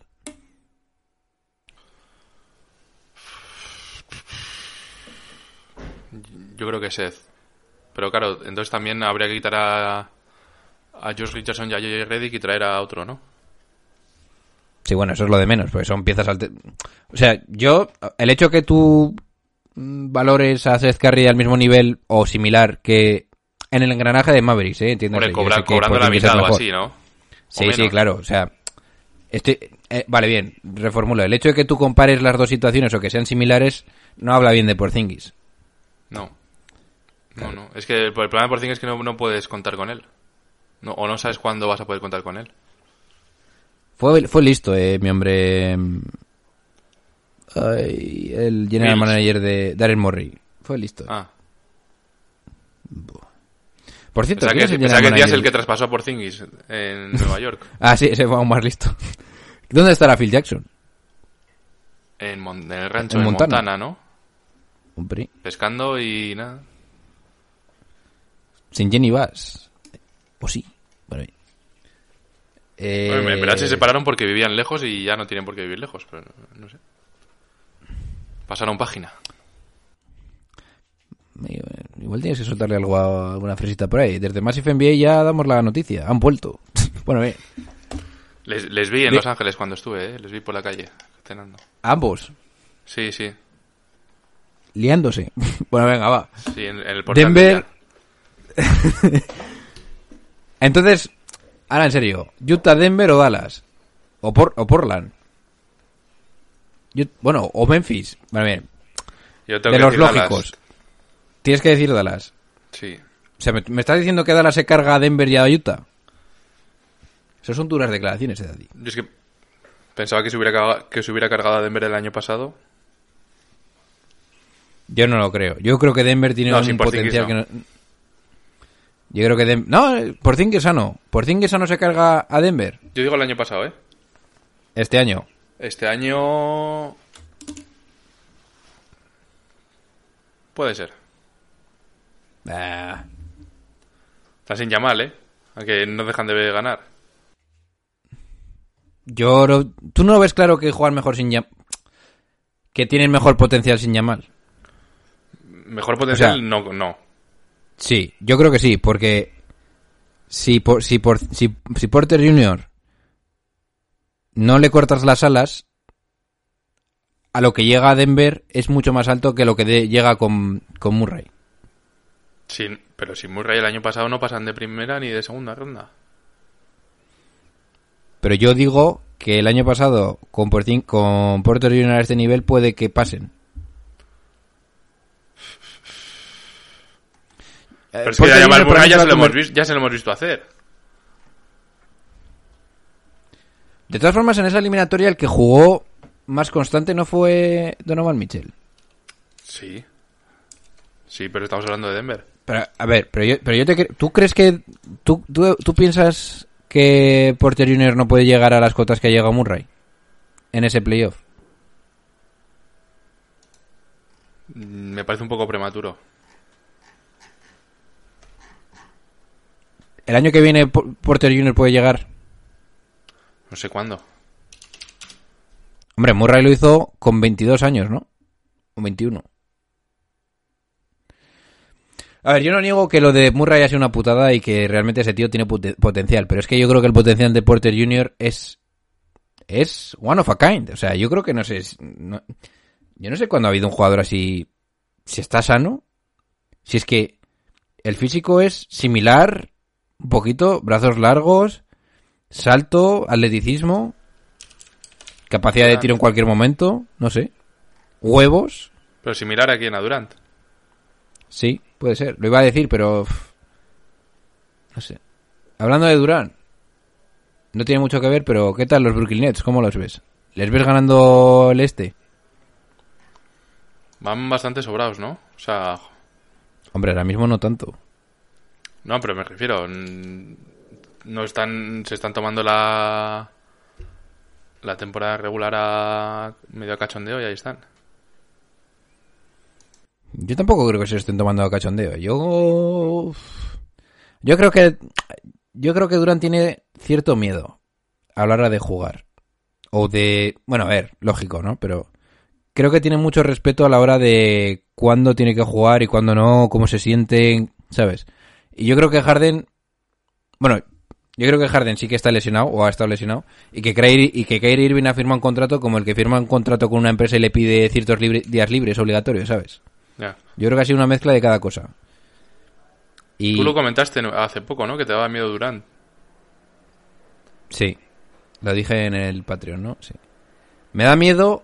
Yo creo que Seth. Pero claro, entonces también habría que quitar a, a Josh Richardson y a J.J. Reddick y traer a otro, ¿no? Sí, bueno, eso es lo de menos, porque son piezas alte- O sea, yo, el hecho que tú mm, valores a Seth Curry al mismo nivel o similar que en el engranaje de Mavericks, ¿eh? Entiéndase, Hombre, yo cobra- sé que cobrando la mitad o así, ¿no? Sí, O sí, menos. claro, o sea... Este, eh, vale, bien, reformulo. El hecho de que tú compares las dos situaciones o que sean similares no habla bien de Porzingis. No. No, no. Es que el problema de Porzingis es que no, no puedes contar con él. No, o no sabes cuándo vas a poder contar con él. Fue, fue listo, eh, mi hombre... mm, ay, el general Mills. manager de Darren Morey. Fue listo. Ah. Por cierto, Pensaba ¿quién que, es el pensaba que manager? el que traspasó a Porzingis en *laughs* Nueva York. Ah, sí, ese fue aún más listo. ¿Dónde estará Phil Jackson? En, Mon- en el rancho En de Montana. Montana, ¿no? Hombre, Pescando y nada. sin Jenny Bass. O sí. Bueno. Eh, Bueno, en verdad se separaron porque vivían lejos y ya no tienen por qué vivir lejos, pero no sé. Pasaron página. Igual tienes que soltarle algo a alguna fresita por ahí. Desde Massive NBA ya damos la noticia. Han vuelto. *laughs* bueno, bien. Les, les vi en. Los Ángeles cuando estuve, ¿eh? Les vi por la calle, cenando. Ambos. Sí, sí. Liándose. *laughs* bueno, venga, va. Sí, en, en el Denver. *laughs* Entonces, ahora en serio. ¿Utah, Denver o Dallas? O, por, o Portland. Yo, bueno, o Memphis. Vale, bien. Yo tengo De que los Dallas. Tienes que decir Dallas. Sí. O sea, ¿me, me estás diciendo que Dallas se carga a Denver y a Utah? Esas son duras declaraciones, eh, Daddy. Yo es que pensaba que se hubiera, carga- que se hubiera cargado a Denver el año pasado. Yo no lo creo. Yo creo que Denver tiene No, un potencial no. que no... Yo creo que Denver... No, eh, Porzingis sano. Porzingis sano se carga a Denver Yo digo el año pasado, ¿eh? este año. Este año... Puede ser. Está sin llamar, ¿eh? A que no dejan de ganar. yo... no- ¿Tú no ves claro que juegan mejor sin Yamal? Que tienen mejor potencial sin Yamal. Mejor potencial, O sea- no, no. Sí, yo creo que sí, porque si, por, si, por, si, si Porter Jr. no le cortas las alas, a lo que llega a Denver es mucho más alto que lo que de- llega con, con Murray. Sin, pero sin Murray el año pasado no pasan de primera ni de segunda ronda. Pero yo digo que el año pasado con, Porzing- con Porter Jr. a este nivel puede que pasen. Pero es que ya llamar Murray se, lo hemos visto, ya se lo hemos visto hacer. De todas formas, en esa eliminatoria el que jugó más constante no fue Donovan Mitchell. Sí. Sí, pero estamos hablando de Denver. Pero, a ver, pero yo, pero yo te ¿Tú crees que... Tú, tú, tú piensas que Porter Jr. no puede llegar a las cotas que ha llegado Murray? En ese playoff. Mm, Me parece un poco prematuro. ¿El año que viene Por- Porter Jr. puede llegar? No sé cuándo. Hombre, Murray lo hizo con 22 años, ¿no? O 21. A ver, yo no niego que lo de Murray ha sido una putada y que realmente ese tío tiene potencial, pero es que yo creo que el potencial de Porter Jr. es es one of a kind, o sea, yo creo que no sé, no- yo no sé cuándo ha habido un jugador así si está sano, si es que el físico es similar, un poquito, brazos largos, salto, atleticismo, capacidad de tiro en cualquier momento, no sé, huevos, Pero similar aquí en a Durant. Sí, puede ser. Lo iba a decir, pero... No sé. Hablando de Durán. No tiene mucho que ver, pero ¿qué tal los Brooklyn Nets? ¿Cómo los ves? ¿Les ves ganando el este? Van bastante sobrados, ¿no? O sea, Hombre, ahora mismo no tanto. no, pero me refiero. No están. Se están tomando la. La temporada regular a medio cachondeo y ahí están. Yo tampoco creo que se estén tomando cachondeo. Yo... Yo creo que... Yo creo que Durán tiene cierto miedo a la hora de jugar. O de... Bueno, a ver, lógico, ¿no? Pero creo que tiene mucho respeto a la hora de cuándo tiene que jugar y cuándo no, cómo se sienten, ¿sabes? Y yo creo que Harden... Bueno, yo creo que Harden sí que está lesionado o ha estado lesionado y que Kyrie, y que Kyrie Irving ha firmado un contrato como el que firma un contrato con una empresa y le pide ciertos días libres obligatorios, ¿sabes? Ya. Yo creo que ha sido una mezcla de cada cosa. Y Tú lo comentaste hace poco, ¿no? Que te daba miedo Durant. sí, lo dije en el Patreon, ¿no? Sí. Me da miedo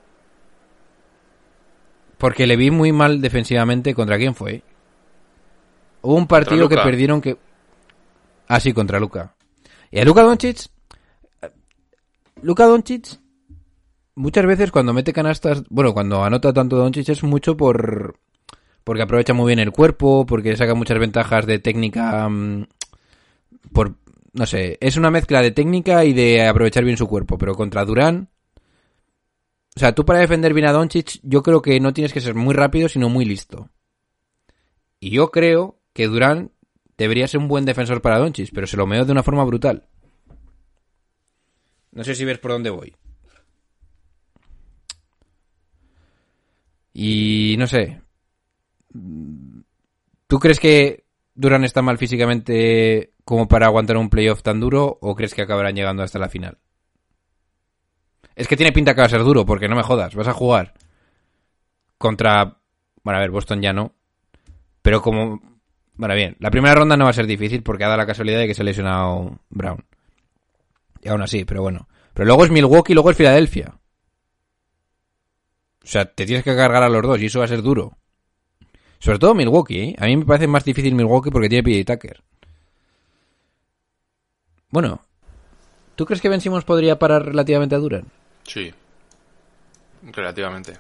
porque le vi muy mal defensivamente contra quién fue. Hubo un partido que perdieron que Ah, sí, contra Luca. Y a Luka Doncic Luka Doncic muchas veces cuando mete canastas, bueno, cuando anota tanto Doncic es mucho por porque aprovecha muy bien el cuerpo, porque saca muchas ventajas de técnica mm, por no sé, es una mezcla de técnica y de aprovechar bien su cuerpo, pero contra Durán o sea, tú para defender bien a Doncic, yo creo que no tienes que ser muy rápido, sino muy listo. Y yo creo que Durán debería ser un buen defensor para Doncic, pero se lo meo de una forma brutal. No sé si ves por dónde voy. Y no sé. ¿Tú crees que Durán está mal físicamente como para aguantar un playoff tan duro o crees que acabarán llegando hasta la final? Es que tiene pinta que va a ser duro, porque no me jodas, vas a jugar contra... Bueno, a ver, Boston ya no. Pero como... Bueno, bien, la primera ronda no va a ser difícil porque ha dado la casualidad de que se ha lesionado Brown. Y aún así, pero bueno. Pero luego es Milwaukee y luego es Filadelfia. O sea, te tienes que cargar a los dos y eso va a ser duro. Sobre todo Milwaukee, ¿eh? A mí me parece más difícil Milwaukee porque tiene PJ Tucker. Bueno, ¿tú crees que Ben Simmons podría parar relativamente a Duran? Sí. Relativamente.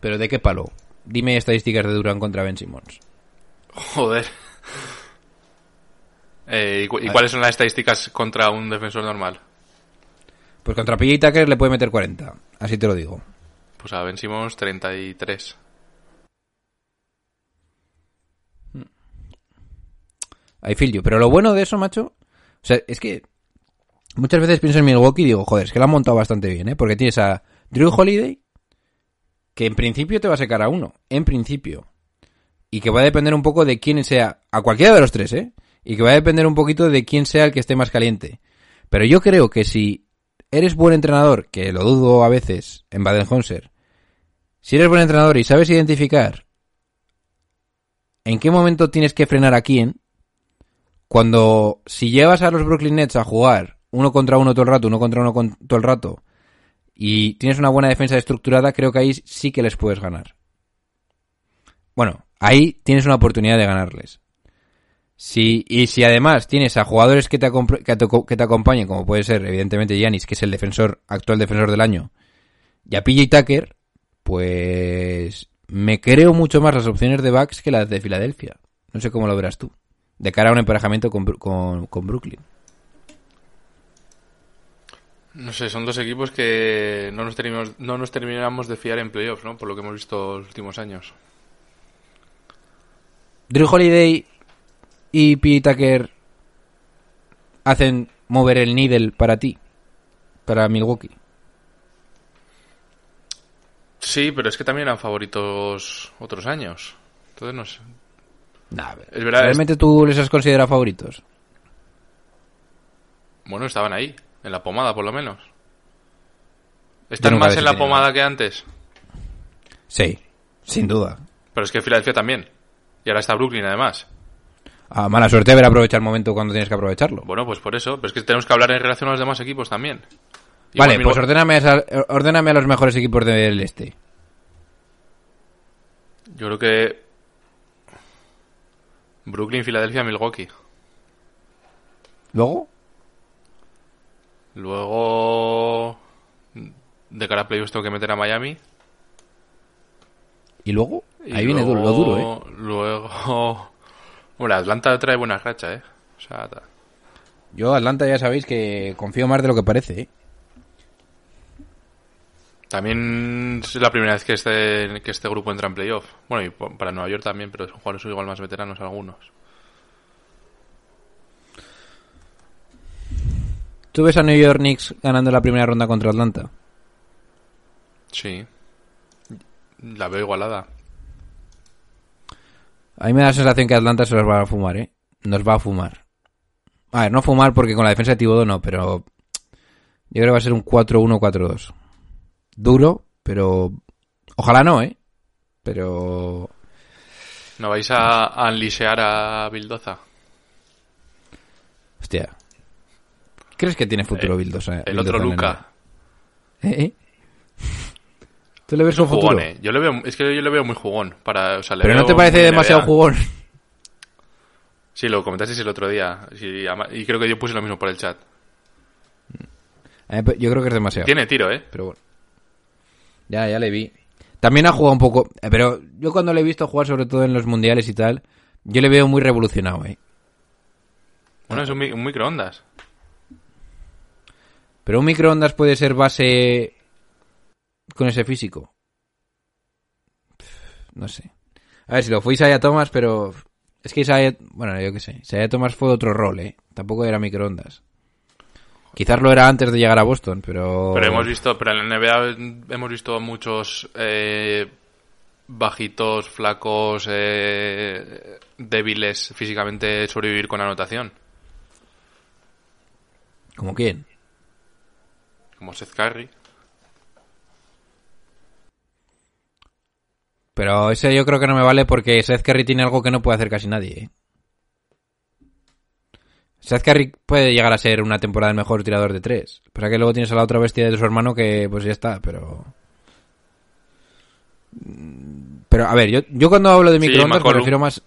¿Pero de qué palo? Dime estadísticas de Duran contra Ben Simmons. Joder. *laughs* Eh, ¿y, cu- y cuáles son las estadísticas contra un defensor normal? Pues contra PJ Tucker le puede meter 40. Así te lo digo. Pues a Ben Simmons 33. I feel. Pero lo bueno de eso, macho, o sea, es que muchas veces pienso en Milwaukee y digo, joder, es que lo han montado bastante bien, ¿eh? Porque tienes a Drew Holiday, que en principio te va a sacar a uno, en principio. Y que va a depender un poco de quién sea, a cualquiera de los tres, ¿eh? Y que va a depender un poquito de quién sea el que esté más caliente. Pero yo creo que si eres buen entrenador, que lo dudo a veces en Baden-Honser, si eres buen entrenador y sabes identificar en qué momento tienes que frenar a quién, cuando si llevas a los Brooklyn Nets a jugar uno contra uno todo el rato, uno contra uno todo el rato, y tienes una buena defensa estructurada, creo que ahí sí que les puedes ganar. Bueno, ahí tienes una oportunidad de ganarles. Si, y si además tienes a jugadores que te, que te, acompañen, como puede ser evidentemente Giannis, que es el defensor, actual defensor del año, y a PJ Tucker, pues me creo mucho más las opciones de Bucks que las de Filadelfia. No sé cómo lo verás tú. De cara a un emparejamiento con, con, con Brooklyn. No sé, son dos equipos que no nos, terminamos, no nos terminamos de fiar en playoffs, ¿no? Por lo que hemos visto los últimos años. Drew Holiday y PJ Tucker hacen mover el needle para ti, para Milwaukee. Sí, pero es que también eran favoritos otros años. Entonces no sé. Nah, Es verdad, ¿Realmente tú les has considerado favoritos? Bueno, estaban ahí, en la pomada por lo menos. ¿Están más en la pomada que antes? Sí, sin duda. Pero es que Filadelfia también. Y ahora está Brooklyn además. A mala suerte ver aprovechar el momento cuando tienes que aprovecharlo. Bueno, pues por eso. Pero es que tenemos que hablar en relación a los demás equipos también. vale, pues ordéname a, ordéname a los mejores equipos del este. Yo creo que... Brooklyn, Filadelfia, Milwaukee. Luego, Luego... De cara a playoffs tengo que meter a Miami. y luego, Y ahí viene du- lo duro, ¿eh? Luego... Bueno, Atlanta trae buena racha, ¿eh? O sea, ta- Yo, Atlanta, ya sabéis que confío más de lo que parece, ¿eh? También es la primera vez que este, que este grupo entra en playoff. Bueno, y para Nueva York también, pero son jugadores igual más veteranos algunos. ¿Tú ves a New York Knicks ganando la primera ronda contra Atlanta? Sí. La veo igualada. A mí me da la sensación que Atlanta se los va a fumar, ¿eh? Nos va a fumar. A ver, no fumar porque con la defensa de Thibodeau no, pero... Yo creo que va a ser un 4-1-4-2. Duro, pero... Ojalá no, ¿eh? Pero... ¿No vais a, a unleashear a Bildoza? Hostia. ¿Crees que tiene futuro Eh, Bildosa? El otro Bildoza Luca. ¿Eh? ¿Eh? ¿Tú le ves Es un futuro? jugón, eh. Yo le veo, es que yo le veo muy jugón. Para, o sea, le Pero no te parece demasiado jugón. Sí, lo comentasteis el otro día. Sí, y creo que yo puse lo mismo por el chat. Yo creo que es demasiado. Tiene tiro, ¿eh? Pero bueno. Ya, ya le vi. También ha jugado un poco. eh, Pero yo cuando le he visto jugar, sobre todo en los mundiales y tal, yo le veo muy revolucionado, ¿eh? Bueno, es un, mi- un microondas. Pero un microondas puede ser base con ese físico. No sé. A ver, si lo fue Isaiah Thomas, pero... Es que Isaiah... Bueno, yo qué sé. Isaiah Thomas fue otro rol, ¿eh? Tampoco era microondas. Quizás lo era antes de llegar a Boston, pero... Pero hemos visto, pero en la NBA hemos visto muchos eh, bajitos, flacos, eh, débiles físicamente sobrevivir con anotación. ¿Como quién? Como Seth Curry. Pero ese yo creo que no me vale porque Seth Curry tiene algo que no puede hacer casi nadie. ¿eh? Seth Curry puede llegar a ser una temporada el mejor tirador de tres. Pero que luego tienes a la otra bestia de su hermano que pues ya está, pero... Pero a ver, yo, yo cuando hablo de Sí, microondas me McCollum. refiero más.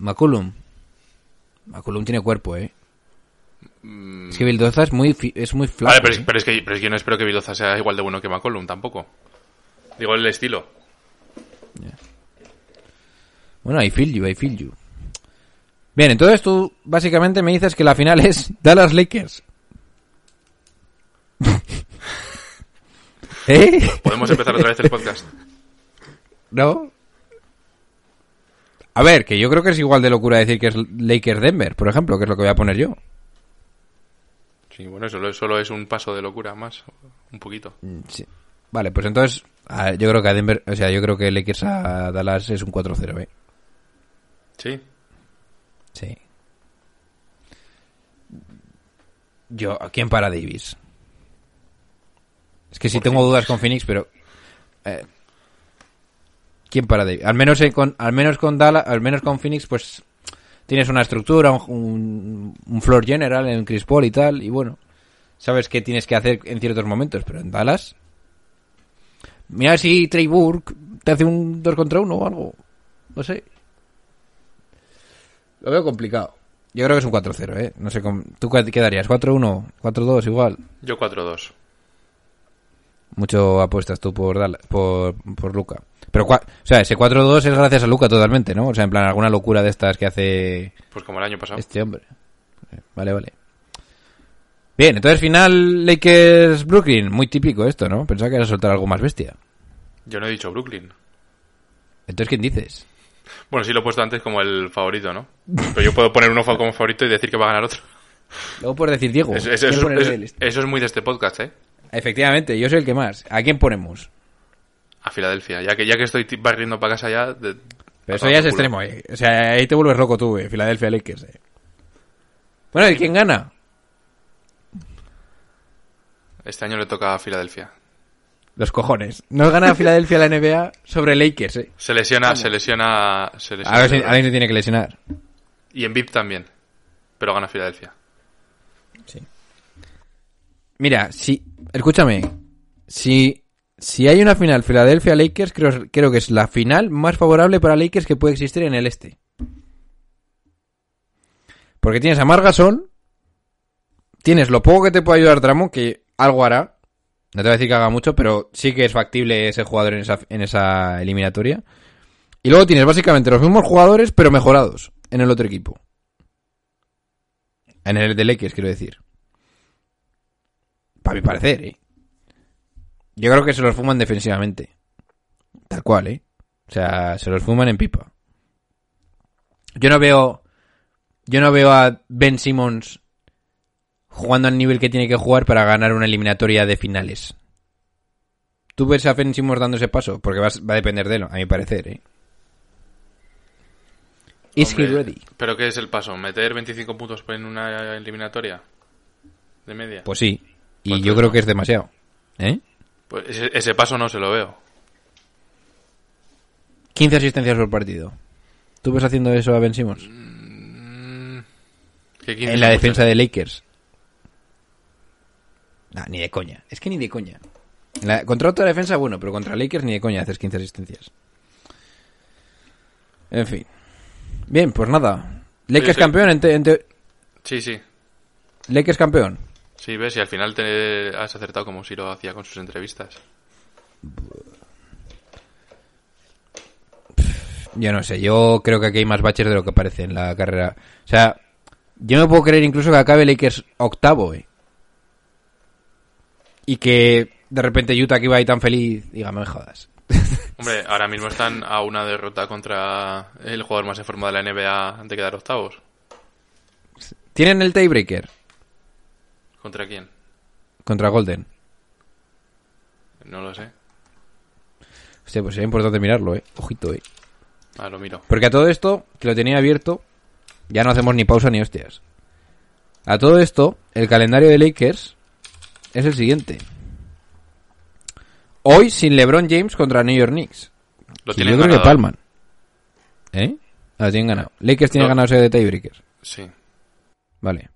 McCullum. McCullum tiene cuerpo, eh. Es que Bildoza es muy, es muy flaco. Mm. Vale, pero es, eh. pero es que, pero es que yo no espero que Vildoza sea igual de bueno que McCollum tampoco. Digo el estilo. Bueno, I feel you, I feel you. Bien, entonces tú básicamente me dices que la final es *laughs* Dallas Lakers. *laughs* ¿Eh? Podemos empezar otra vez el podcast. ¿No? A ver, que yo creo que es igual de locura decir que es Lakers Denver, por ejemplo, que es lo que voy a poner yo. Sí, bueno, solo, solo es un paso de locura más. Un poquito. Sí. Vale, pues entonces yo creo que a Denver, o sea, yo creo que Lakers a Dallas es un 4-0, ¿eh? Sí. Sí. Yo, ¿a quién para Davis? Es que sí tengo dudas con Phoenix, pero eh, ¿quién para Davis? Al menos con al menos con Dallas, al menos con Phoenix pues tienes una estructura, un, un, un floor general en Chris Paul y tal y bueno, sabes qué tienes que hacer en ciertos momentos, pero en Dallas mira si Trey Burke te hace un 2 contra 1 o algo. No sé. Lo veo complicado. Yo creo que es un 4-0, ¿eh? No sé, cómo- ¿tú qué darías? ¿4-1? ¿4-2 igual? Yo 4-2. Mucho apuestas tú por, Dal- por, por Luca. Pero, cua- o sea, ese 4-2 es gracias a Luca totalmente, ¿no? O sea, en plan, alguna locura de estas que hace Pues como el año pasado. este hombre. Vale, vale. Bien, entonces final Lakers-Brooklyn. Muy típico esto, ¿no? Pensaba que era soltar algo más bestia. Yo no he dicho Brooklyn. Entonces, ¿quién dices? Bueno, sí lo he puesto antes como el favorito, ¿no? Pero yo puedo poner uno como favorito y decir que va a ganar otro. Luego por decir Diego. Eso, eso- ¿Quién eso- pone eso- el- eso es muy de este podcast, ¿eh? Efectivamente, yo soy el que más. ¿A quién ponemos? A Filadelfia. Ya que, ya que estoy barriendo para casa ya... de- Pero eso ya es culo. extremo, eh. O sea, ahí te vuelves loco tú, eh. Filadelfia Lakers, eh. Bueno, ¿y quién gana? Este año le toca a Filadelfia. Los cojones. No gana Filadelfia la NBA sobre Lakers, eh. Se lesiona, se lesiona... Se lesiona A ver si alguien se tiene que lesionar. Y en VIP también. Pero gana Filadelfia. Mira, si... Escúchame. Si... Si hay una final Filadelfia-Lakers, creo, creo que es la final más favorable para Lakers que puede existir en el este. Porque tienes a Margasol, tienes lo poco que te puede ayudar Drummond, que algo hará. No te voy a decir que haga mucho, pero sí que es factible ese jugador en esa, eliminatoria. Y luego tienes básicamente los mismos jugadores, pero mejorados en el otro equipo. En el de Lakers, quiero decir. Para mi parecer, ¿eh? Yo creo que se los fuman defensivamente. Tal cual, ¿eh? O sea, se los fuman en pipa. Yo no veo... Yo no veo a Ben Simmons jugando al nivel que tiene que jugar para ganar una eliminatoria de finales. ¿Tú ves a Ben Simmons dando ese paso? Porque va, a- va a depender de él, a mi parecer, ¿eh? Is he ready? ¿Pero qué es el paso? ¿Meter 25 puntos en una eliminatoria? ¿De media? Pues sí. Y Pues yo no. creo que es demasiado. ¿Eh? Pues ese, ese paso no se lo veo. 15 asistencias por partido. ¿Tú ves haciendo eso a Ben Simmons? ¿Qué 15 En la defensa de Lakers. Nah, ni de coña. Es que ni de coña. La- contra otra defensa, bueno, pero contra Lakers ni de coña haces 15 asistencias. En fin. Bien, pues nada. Lakers sí. campeón, en te- en te- Sí, sí. Lakers campeón. Sí, ves, y al final te has acertado como si lo hacía con sus entrevistas. Yo no sé, yo creo que aquí hay más baches de lo que parece en la carrera. O sea, yo no puedo creer incluso que acabe Lakers octavo, eh. Y que de repente Utah que iba ahí tan feliz, diga, me jodas. *laughs* Hombre, ahora mismo están a una derrota contra el jugador más en forma de la NBA antes de quedar octavos. ¿Tienen el tiebreaker ¿Contra quién? contra Golden? No lo sé. Hostia, pues sería importante mirarlo, eh. Ojito, eh. Ah, lo miro. Porque a todo esto, que lo tenía abierto, ya no hacemos ni pausa ni hostias. A todo esto, el calendario de Lakers es el siguiente. Hoy sin LeBron James contra New York Knicks. Lo Y tienen yo creo ganado. que palman. ¿Eh? Ah, tienen ganado. Lakers tiene No. ganado ese de tiebreaker. Sí. Vale.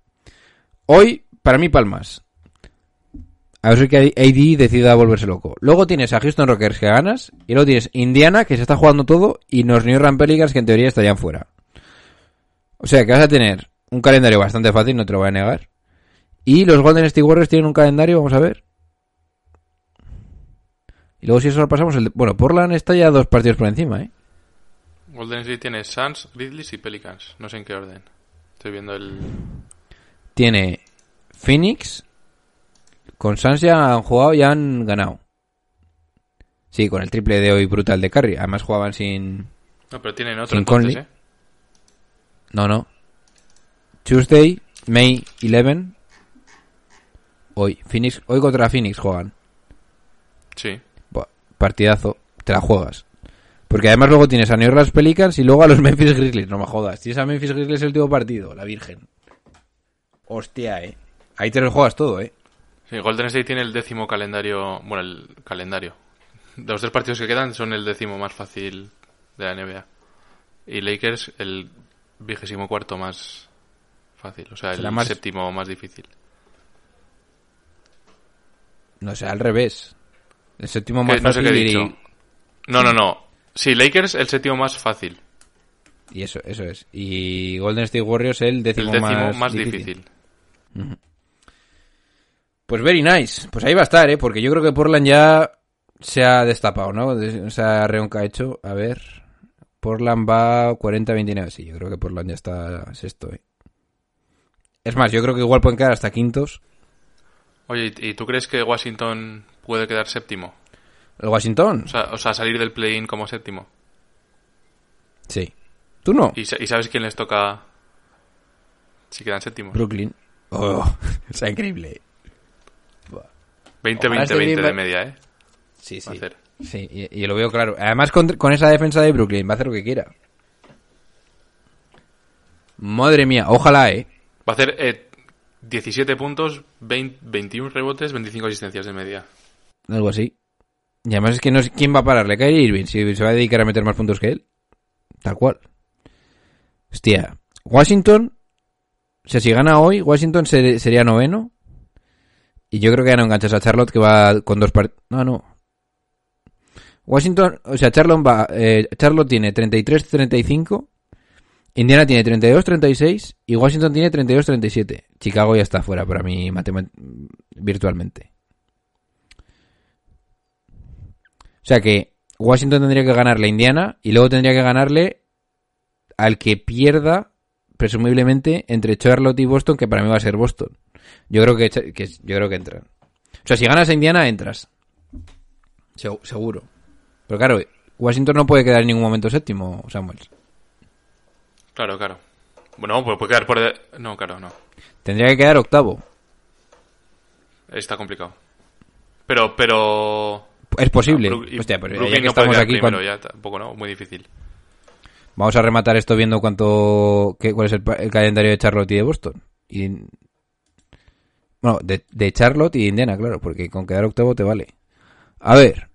Hoy, para mí, palmas. A ver si que AD decida volverse loco. Luego tienes a Houston Rockers que ganas. Y luego tienes Indiana que se está jugando todo. Y los New Orleans Pelicans que en teoría estarían fuera. O sea que vas a tener un calendario bastante fácil, no te lo voy a negar. Y los Golden State Warriors tienen un calendario, vamos a ver. Y luego si eso lo pasamos, el de- bueno, Portland está ya dos partidos por encima, ¿eh? Golden State tiene Suns, Grizzlies y Pelicans. No sé en qué orden. Estoy viendo el... Tiene Phoenix. Con Suns ya han jugado y han ganado. Sí, con el triple de hoy brutal de Curry. Además jugaban sin... No, pero tienen otro Sin entonces, Conley. ¿eh? No, no. Tuesday, May 11. Hoy. Phoenix, hoy contra Phoenix juegan. Sí. Buah, partidazo. Te la juegas. Porque además luego tienes a New Orleans Pelicans y luego a los *laughs* Memphis Grizzlies. No me jodas. Tienes a Memphis Grizzlies el último partido. La Virgen. Hostia, eh. Ahí te lo juegas todo, eh. Sí, Golden State tiene el décimo calendario... Bueno, el calendario. De los tres partidos que quedan son el décimo más fácil de la NBA. Y Lakers el vigésimo cuarto más fácil. O sea, el más- séptimo más difícil. No sé, al revés. El séptimo Que más no sé qué he fácil dicho. y, No, no, no. Sí, Lakers el séptimo más fácil. y eso, eso es. Y Golden State Warriors el El décimo, más, más, difícil. difícil. Pues very nice. Pues ahí va a estar, ¿eh? Porque yo creo que Portland ya se ha destapado, ¿no? Que ha hecho. A ver. Portland va 40-29. Sí, yo creo que Portland ya está sexto, ¿eh? Es más, yo creo que igual pueden quedar hasta quintos. Oye, ¿y tú crees que Washington puede quedar séptimo? ¿El Washington? O sea, o sea salir del play-in como séptimo. Sí. ¿Tú no? ¿Y, sa- y sabes quién les toca si quedan séptimos? Brooklyn. Oh, *laughs* o sea, increíble. 20, Ojalá 20, este 20 de media, ¿eh? Sí, sí. Sí, y, y lo veo claro. Además, con, con esa defensa de Brooklyn va a hacer lo que quiera. Madre mía, ojalá, ¿eh? Va a hacer eh, 17 puntos, 20 21 rebotes, 25 asistencias de media. Algo así. Y además es que no sé quién va a pararle. Kyrie Irving, si se va a dedicar a meter más puntos que él. Tal cual. Hostia. Washington. O sea, si gana hoy, Washington ser- sería noveno. Y yo creo que ya no enganchas a Charlotte que va con dos partidos. No, no. Washington, o sea, Charlotte va. eh, Charlotte tiene 33-35. Indiana tiene 32-36. Y Washington tiene 32-37. Chicago ya está fuera para mí virtualmente. O sea que Washington tendría que ganarle a Indiana y luego tendría que ganarle al que pierda, presumiblemente, entre Charlotte y Boston, que para mí va a ser Boston. Yo creo que, yo creo que entran. O sea, si ganas a Indiana, entras. Segu- seguro. Pero claro, Washington no puede quedar en ningún momento séptimo, Samuels. Claro, claro. Bueno, pues puede quedar por... de- No, claro, no. Tendría que quedar octavo. Está complicado. Pero, pero... Es posible. Brook- y Hostia, pero ya que no estamos aquí, primero, ya tampoco, ¿no? Muy difícil. vamos a rematar esto viendo cuánto, qué, cuál es el, el calendario de Charlotte y de Boston. Y, bueno, de, de Charlotte y de Indiana, claro, porque con quedar octavo te vale. A ver,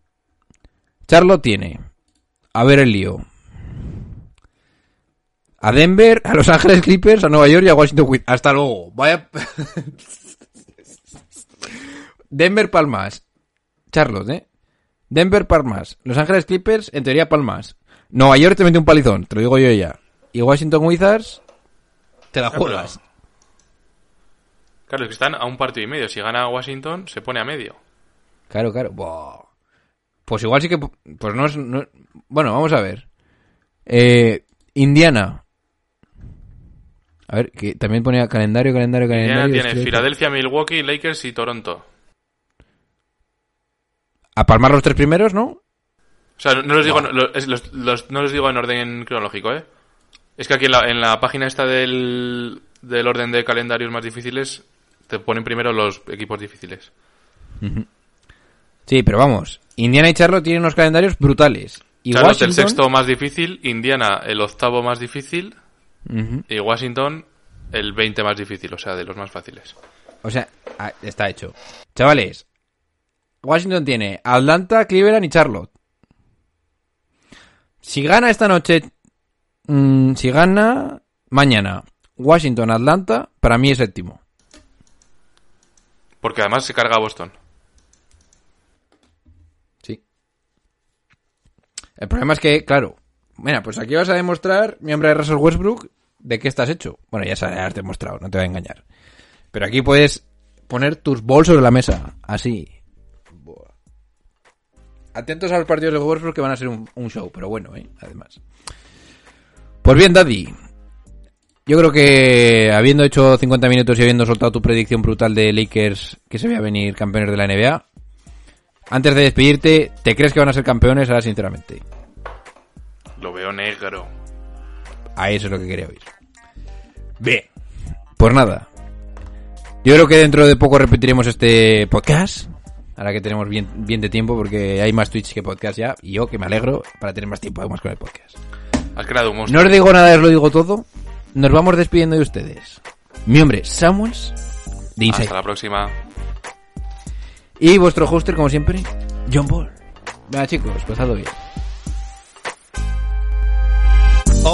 Charlotte tiene, a ver el lío, a Denver, a Los Ángeles Clippers, a Nueva York y a Washington Wizards. Hasta luego. Vaya. *laughs* Denver Palmas. Charlotte, ¿eh? Denver Palmas. Los Ángeles Clippers, en teoría Palmas. Nueva York te mete un palizón, te lo digo yo ya. Y Washington Wizards, te la juegas. Claro, es que están a un partido y medio. Si gana Washington, se pone a medio. Claro, claro. Buah. Pues igual sí que... Pues no es... no- Bueno, vamos a ver. Eh, Indiana. A ver, que también ponía calendario, calendario, calendario. Indiana tiene Filadelfia, Milwaukee, Lakers y Toronto. A palmar los tres primeros, ¿no? O sea, no los digo, es- los- los- no los digo en orden cronológico, ¿eh? Es que aquí en la, en la página esta del, del orden de calendarios más difíciles te ponen primero los equipos difíciles. Sí, pero vamos. Indiana y Charlotte tienen unos calendarios brutales. Y Charlotte Washington... el sexto más difícil, Indiana el octavo más difícil y Washington, el 20 más difícil, o sea, de los más fáciles. O sea, ah, está hecho. Chavales, Washington tiene Atlanta, Cleveland y Charlotte. Si gana esta noche, mm, si gana mañana Washington, Atlanta, para mí es séptimo. Porque además se carga a Boston. Sí. El problema es que, claro, mira, pues aquí vas a demostrar, mi hombre de Russell Westbrook, de qué estás hecho. Bueno, ya sabes, has demostrado, no te voy a engañar. Pero aquí puedes poner tus bolsos sobre la mesa, así. Atentos a los partidos de Westbrook que van a ser un, un show, pero bueno, ¿eh? Además. Pues bien, Daddy. Yo creo que habiendo hecho 50 minutos y habiendo soltado tu predicción brutal de Lakers que se veía venir campeones de la NBA, antes de despedirte, ¿te crees que van a ser campeones ahora sinceramente? Lo veo negro. A eso es lo que quería oír. Bien. Pues nada. Yo creo que dentro de poco repetiremos este podcast. Ahora que tenemos bien, bien de tiempo porque hay más Twitch que podcast ya. Y yo que me alegro para tener más tiempo además con el podcast. Has creado un monstruo. No os digo nada, os lo digo todo. Nos vamos despidiendo de ustedes. Mi hombre, Samuels, de Inside. Hasta la próxima. Y vuestro hoster, como siempre, John Ball. Venga, chicos, pasadlo bien.